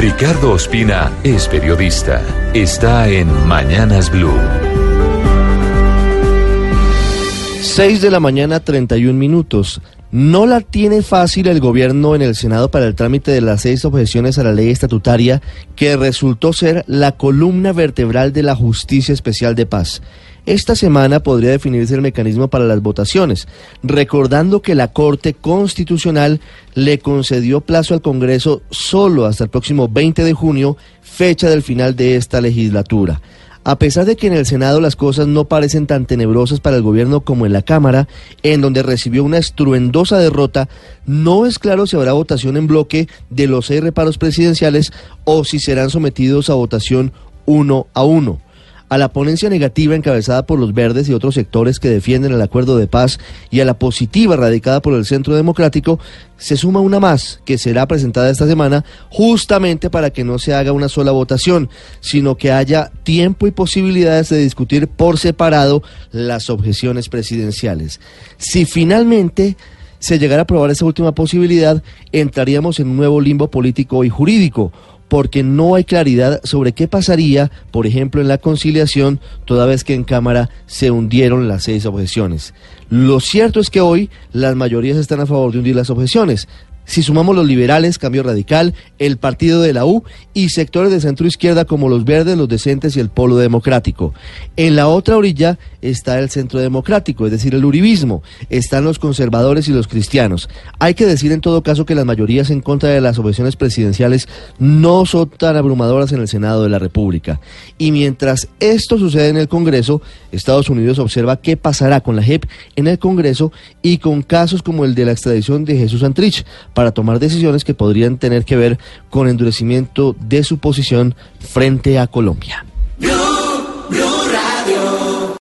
Ricardo Ospina es periodista. Está en Mañanas Blue. 6 de la mañana, 31 minutos. No la tiene fácil el gobierno en el Senado para el trámite de las seis objeciones a la ley estatutaria que resultó ser la columna vertebral de la Justicia Especial de Paz. Esta semana podría definirse el mecanismo para las votaciones, recordando que la Corte Constitucional le concedió plazo al Congreso solo hasta el próximo 20 de junio, fecha del final de esta legislatura. A pesar de que en el Senado las cosas no parecen tan tenebrosas para el gobierno como en la Cámara, en donde recibió una estruendosa derrota, no es claro si habrá votación en bloque de los seis reparos presidenciales o si serán sometidos a votación uno a uno a la ponencia negativa encabezada por los verdes y otros sectores que defienden el acuerdo de paz y a la positiva radicada por el Centro Democrático, se suma una más que será presentada esta semana justamente para que no se haga una sola votación, sino que haya tiempo y posibilidades de discutir por separado las objeciones presidenciales. Si finalmente se llegara a aprobar esa última posibilidad, entraríamos en un nuevo limbo político y jurídico porque no hay claridad sobre qué pasaría, por ejemplo, en la conciliación, toda vez que en Cámara se hundieron las seis objeciones. Lo cierto es que hoy las mayorías están a favor de hundir las objeciones, si sumamos los liberales, Cambio Radical, el partido de la U y sectores de centro izquierda como los verdes, los decentes y el polo democrático. En la otra orilla está el centro democrático, es decir, el uribismo. Están los conservadores y los cristianos. Hay que decir en todo caso que las mayorías en contra de las objeciones presidenciales no son tan abrumadoras en el Senado de la República. Y mientras esto sucede en el Congreso, Estados Unidos observa qué pasará con la JEP en el Congreso y con casos como el de la extradición de Jesús Antrich para tomar decisiones que podrían tener que ver con endurecimiento de su posición frente a Colombia.